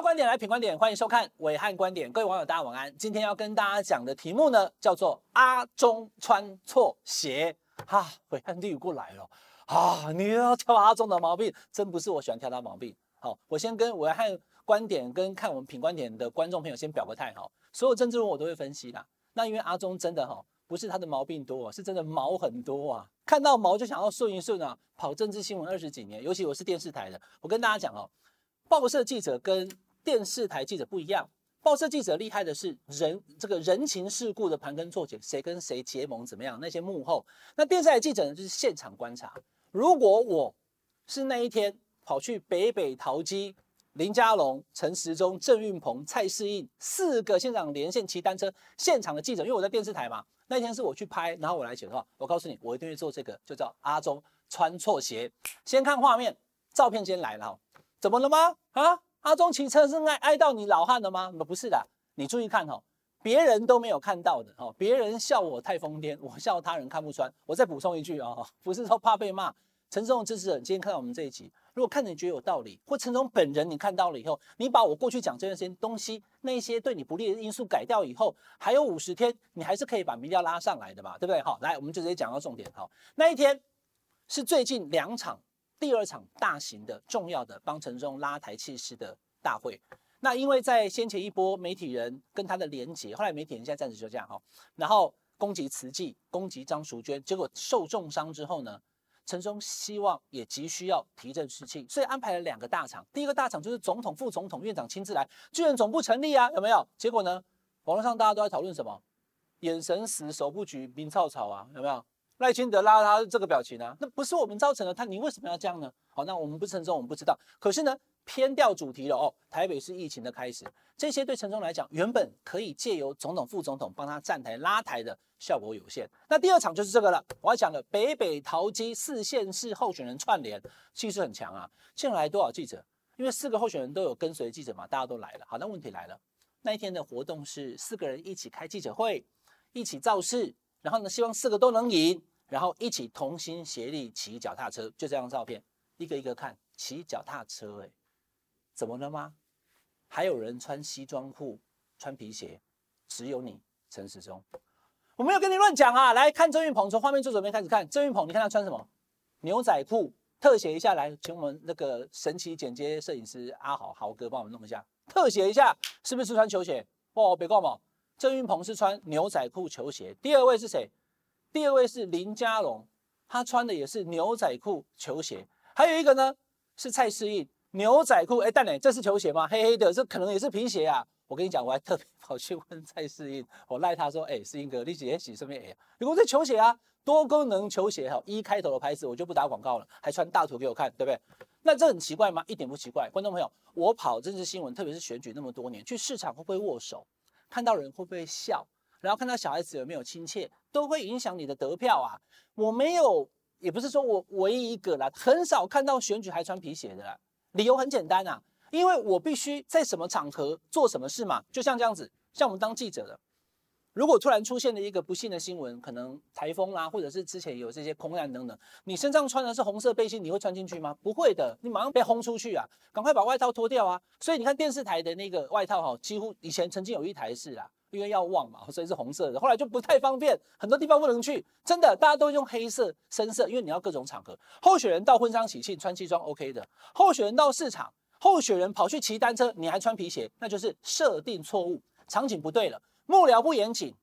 观点来品观点，欢迎收看暐瀚观点。各位网友，大家晚安。今天要跟大家讲的题目呢，叫做阿中穿错鞋。哈，暐瀚弟过来了。啊，你要挑阿中的毛病，真不是我喜欢挑他毛病。好，我先跟暐瀚观点跟看我们品观点的观众朋友先表个态哈。所有政治人我都会分析啦。那因为阿中真的哈，不是他的毛病多，是真的毛很多啊。看到毛就想要顺一顺啊。跑政治新闻二十几年，尤其我是电视台的，我跟大家讲哦。报社记者跟电视台记者不一样，报社记者厉害的是人这个人情世故的盘根错节，谁跟谁结盟怎么样，那些幕后。那电视台记者呢，就是现场观察。如果我是那一天跑去北北桃机，林佳龙、陈时中、郑运鹏、蔡适应四个现场连线骑单车现场的记者，因为我在电视台嘛，那天是我去拍，然后我来写的话，我告诉你，我一定会做这个，就叫阿中穿错鞋。先看画面，照片先来了。怎么了吗？啊，阿中骑车是爱爱到你老汉了吗？不是的，你注意看哈，别人都没有看到的哈，别人笑我太疯癫，我笑他人看不穿。我再补充一句啊，不是说怕被骂。陈总的支持者今天看到我们这一集，如果看着你觉得有道理，或陈总本人你看到了以后，你把我过去讲这些东西，那些对你不利的因素改掉以后，还有五十天，你还是可以把民调拉上来的嘛，对不对？好，来，我们就直接讲到重点。好，那一天是最近两场。第二场大型的、重要的帮陈时中拉抬气势的大会，那因为在先前一波媒体人跟他的连结，后来媒体人现在暂时就这样哈，然后攻击慈济、攻击张淑娟，结果受重伤之后呢，陈时中希望也急需要提振士气，所以安排了两个大场。第一个大场就是总统、副总统、院长亲自来，军人总部成立啊，有没有？结果呢，网络上大家都在讨论什么？眼神死，手不举，兵草草啊，有没有？赖清德拉他这个表情、啊？那不是我们造成的，他你为什么要这样呢？好，那我们不是陈时中，我们不知道。可是呢，偏掉主题了哦。台北是疫情的开始，这些对陈时中来讲，原本可以借由总统、副总统帮他站台拉台的效果有限。那第二场就是这个了。我要讲了，北北桃机四县市候选人串联，气势很强啊。进来多少记者？因为四个候选人都有跟随记者嘛，大家都来了。好，那问题来了，那一天的活动是四个人一起开记者会，一起造势，然后呢，希望四个都能赢。然后一起同心协力骑脚踏车，就这张照片，一个一个看，骑脚踏车，哎，怎么了吗？还有人穿西装裤、穿皮鞋，只有你陈时中，我没有跟你乱讲啊！来看郑云鹏，从画面最左边开始看，郑云鹏，你看他穿什么？牛仔裤，特写一下来，请我们那个神奇剪接摄影师阿豪豪哥帮我们弄一下，特写一下，是不是穿球鞋？哦，别挂嘛，郑云鹏是穿牛仔裤、球鞋。第二位是谁？第二位是林佳龙，他穿的也是牛仔裤、球鞋。还有一个呢是蔡适应，牛仔裤。哎，蛋磊，这是球鞋吗？黑黑的，这可能也是皮鞋啊。我跟你讲，我还特别跑去问蔡适应，我赖他说，哎，适应哥，你鞋洗什么哎？如果这球鞋啊，多功能球鞋哈，一开头的牌子，我就不打广告了，还穿大图给我看，对不对？那这很奇怪吗？一点不奇怪。观众朋友，我跑政治新闻，特别是选举那么多年，去市场会不会握手？看到人会不会笑？然后看到小孩子有没有亲切，都会影响你的得票啊！我没有，也不是说我唯一一个啦，很少看到选举还穿皮鞋的啦。理由很简单啊，因为我必须在什么场合做什么事嘛。就像这样子，像我们当记者的，如果突然出现了一个不幸的新闻，可能台风啦，或者是之前有这些空难等等，你身上穿的是红色背心，你会穿进去吗？不会的，你马上被轰出去啊！赶快把外套脱掉啊！所以你看电视台的那个外套哈，几乎以前曾经有一台是啊。因为要旺嘛，所以是红色的。后来就不太方便，很多地方不能去。真的，大家都用黑色、深色，因为你要各种场合。候选人到婚丧喜庆穿西装 OK 的，候选人到市场，候选人跑去骑单车，你还穿皮鞋，那就是设定错误，场景不对了。幕僚不严谨，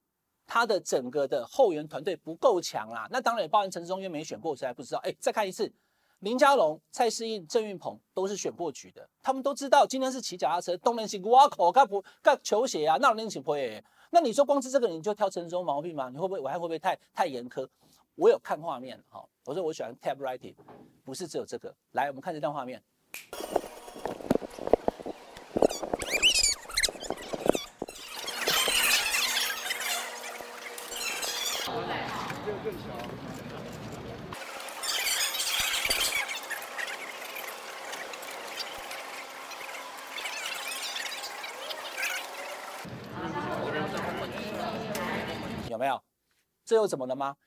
他的整个的后援团队不够强啦。那当然也包含陈时中，因为没选过，谁还不知道？哎，再看一次。林佳龙、蔡适应、郑运鹏都是选破局的，他们都知道今天是骑脚踏车，东人行挖口盖不盖球鞋啊，那人行不会。那你说光是这个你就挑陈松毛病吗？你会不会我还会不会太太严苛？我有看画面哈，我说我喜欢 tab writing，不是只有这个。来，我们看这段画面。有没有？这又怎么了吗？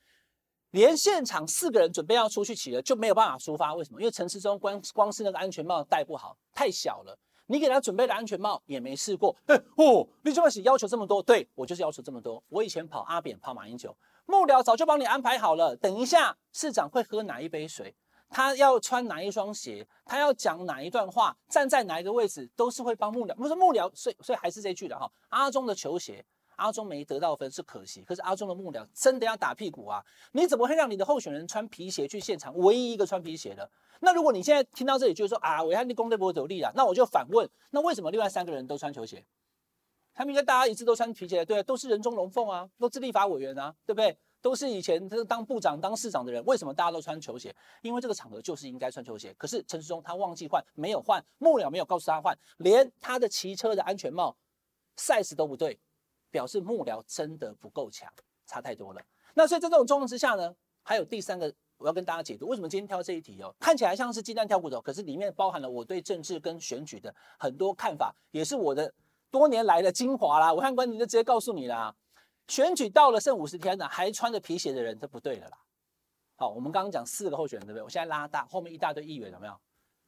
连现场四个人准备要出去骑了，就没有办法出发。为什么？因为陈时中光光是那个安全帽戴不好，太小了。你给他准备的安全帽也没试过。哎 哦，你怎么是要求这么多？对，我就是要求这么多。我以前跑阿扁、跑马英九，幕僚早就帮你安排好了。等一下，市长会喝哪一杯水？他要穿哪一双鞋？他要讲哪一段话？站在哪一个位置？都是会帮幕僚。不是幕僚，所以所以还是这句的哈。阿中的球鞋，阿中没得到分是可惜，可是阿中的幕僚真的要打屁股啊！你怎么会让你的候选人穿皮鞋去现场？唯一一个穿皮鞋的。那如果你现在听到这里就是说啊，暐瀚你功德不走力啊，那我就反问：那为什么另外三个人都穿球鞋？他们应该大家一致都穿皮鞋，对啊，都是人中龙凤啊，都是立法委员啊，对不对？都是以前这当部长、当市长的人，为什么大家都穿球鞋？因为这个场合就是应该穿球鞋。可是陈时中他忘记换，没有换，幕僚没有告诉他换，连他的骑车的安全帽 size 都不对，表示幕僚真的不够强，差太多了。那所以在这种状况之下呢，还有第三个我要跟大家解读，为什么今天挑这一题哦？看起来像是鸡蛋挑骨头，可是里面包含了我对政治跟选举的很多看法，也是我的多年来的精华啦。我看官，你就直接告诉你啦。选举到了剩五十天了，还穿着皮鞋的人，这不对了啦。好，我们刚刚讲四个候选人，对不对？我现在拉大，后面一大堆议员，有没有？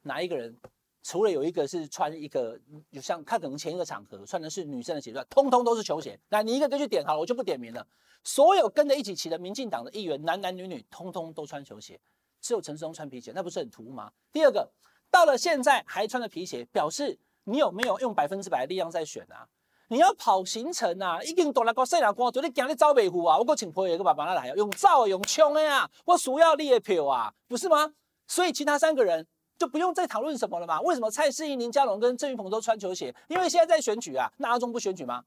哪一个人？除了有一个是穿一个，有像他可能前一个场合穿的是女生的鞋段，通通都是球鞋。那你一个个去点好了，我就不点名了。所有跟着一起骑的民进党的议员，男男女女，通通都穿球鞋，只有陈时中穿皮鞋，那不是很突兀吗？第二个，到了现在还穿着皮鞋，表示你有没有用百分之百的力量在选啊？你要跑行程啊，已经大了个细了个，昨天讲你走北湖啊，我够请朋友一个爸爸来，用走用冲的呀，我需要你的票啊，不是吗？所以其他三个人就不用再讨论什么了嘛？为什么蔡适应、林佳龙跟郑云鹏都穿球鞋？因为现在在选举啊，那阿中不选举吗？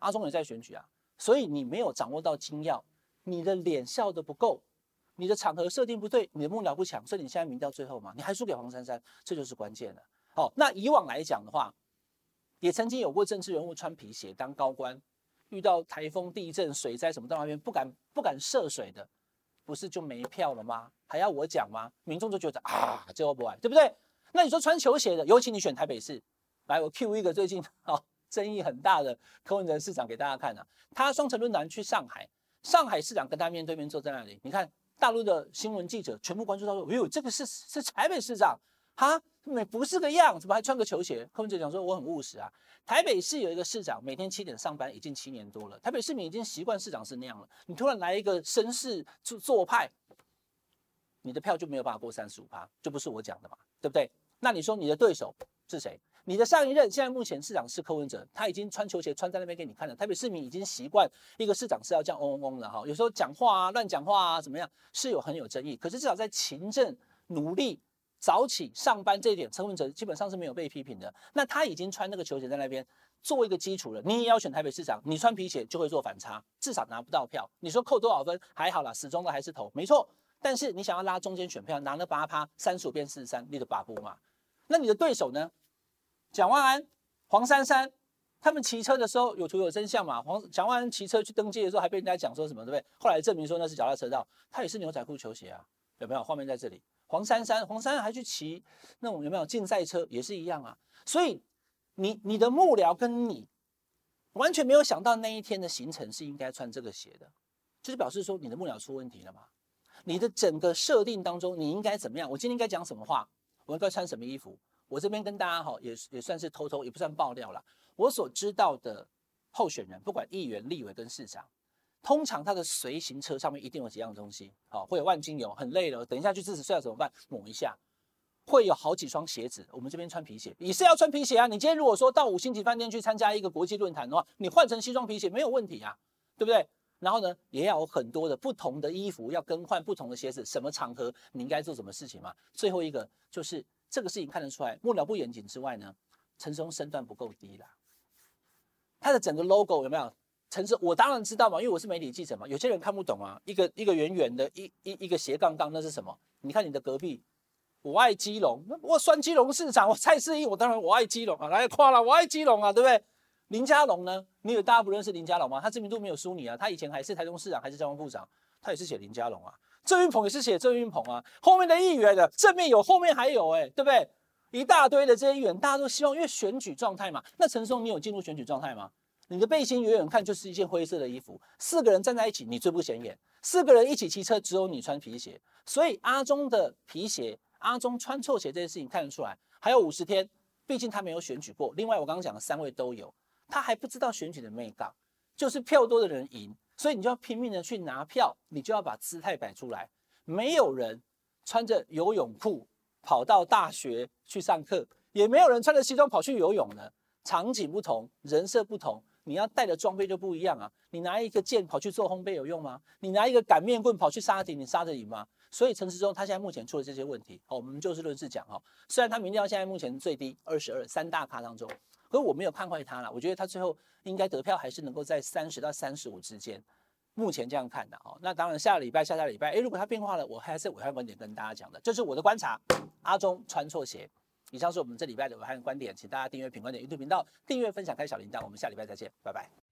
阿中也在选举啊，所以你没有掌握到精要，你的脸笑得不够，你的场合设定不对，你的幕僚不强，所以你现在民调最后嘛，你还输给黄珊珊，这就是关键了。好，那以往来讲的话。也曾经有过政治人物穿皮鞋当高官，遇到台风、地震、水灾什么到那边不敢不敢涉水的，不是就没票了吗？还要我讲吗？民众就觉得啊，这我不爱，对不对？那你说穿球鞋的，尤其你选台北市，来我 Q 一个最近 哦争议很大的柯文哲市长给大家看啊，他双城论坛去上海，上海市长跟他面对面坐在那里，你看大陆的新闻记者全部关注到说，哎呦，这个是是台北市长哈。没不是个样，怎么还穿个球鞋？柯文哲讲说我很务实啊。台北市有一个市长，每天七点上班，已经七年多了。台北市民已经习惯市长是那样了。你突然来一个绅士做做派，你的票就没有办法过三十五趴，就不是我讲的嘛，对不对？那你说你的对手是谁？你的上一任现在目前市长是柯文哲，他已经穿球鞋穿在那边给你看了。台北市民已经习惯一个市长是要这样嗡嗡嗡的哈，有时候讲话啊乱讲话啊怎么样是有很有争议，可是至少在勤政努力。早起上班这一点，陈文哲基本上是没有被批评的。那他已经穿那个球鞋在那边做一个基础了。你也要选台北市长，你穿皮鞋就会做反差，至少拿不到票。你说扣多少分还好啦，始终都还是投，没错。但是你想要拉中间选票，拿了八趴，三十五变四十三，你的把不嘛？那你的对手呢？蒋万安、黄珊珊，他们骑车的时候有图有真相嘛？黄蒋万安骑车去登记的时候，还被人家讲说什么，对不对？后来证明说那是脚踏车道，他也是牛仔裤球鞋啊，有没有？画面在这里。黄珊珊，黄珊珊还去骑那种有没有竞赛车，也是一样啊。所以你你的幕僚跟你完全没有想到那一天的行程是应该穿这个鞋的，就是表示说你的幕僚出问题了嘛。你的整个设定当中你应该怎么样？我今天应该讲什么话？我应该穿什么衣服？我这边跟大家哈也也算是偷偷也不算爆料了。我所知道的候选人，不管议员、立委跟市长。通常他的随行车上面一定有几样东西，好，会有万金油，很累了，等一下去支持睡觉怎么办？抹一下，会有好几双鞋子。我们这边穿皮鞋，也是要穿皮鞋啊。你今天如果说到五星级饭店去参加一个国际论坛的话，你换成西装皮鞋没有问题啊，对不对？然后呢，也要有很多的不同的衣服，要更换不同的鞋子，什么场合你应该做什么事情嘛。最后一个就是这个事情看得出来，幕僚不严谨之外呢，陈松身段不够低啦，他的整个 logo 有没有？陈时，我当然知道嘛，因为我是媒体记者嘛。有些人看不懂啊，一个一个圆圆的，一一一个斜杠杠，那是什么？你看你的隔壁，我爱基隆，我酸基隆市长，我蔡适应，我当然我爱基隆啊，来夸了，我爱基隆啊，对不对？林佳龙呢？你有大家不认识林佳龙吗？他知名度没有输你啊，他以前还是台中市长，还是交通部长，他也是写林佳龙啊。郑运鹏也是写郑运鹏啊，后面的议员的正面有，后面还有、欸，哎，对不对？一大堆的这些议员，大家都希望，因为选举状态嘛。那陈松，你有进入选举状态吗？你的背心远远看就是一件灰色的衣服，四个人站在一起，你最不显眼。四个人一起骑车，只有你穿皮鞋，所以阿中的皮鞋，阿中穿错鞋这件事情看得出来。还有五十天，毕竟他没有选举过。另外，我刚刚讲的三位都有，他还不知道选举的眉角，就是票多的人赢，所以你就要拼命的去拿票，你就要把姿态摆出来。没有人穿着游泳裤跑到大学去上课，也没有人穿着西装跑去游泳的。场景不同，人设不同，你要带的装备就不一样啊！你拿一个剑跑去做烘焙有用吗？你拿一个擀面棍跑去杀敌，你杀得赢吗？所以陈时中他现在目前出了这些问题，好，我们就事论事讲哈。虽然他民调现在目前最低二十二，三大咖当中，可是我没有看坏他啦，我觉得他最后应该得票还是能够在三十到三十五之间，目前这样看的哦。那当然下个礼拜、下下礼拜，哎，如果他变化了，我还是暐瀚观点跟大家讲的，这是我的观察。阿中穿错鞋。以上是我们这礼拜的武汉观点，请大家订阅品观点 YouTube 频道，订阅、分享、开小铃铛，我们下礼拜再见，拜拜。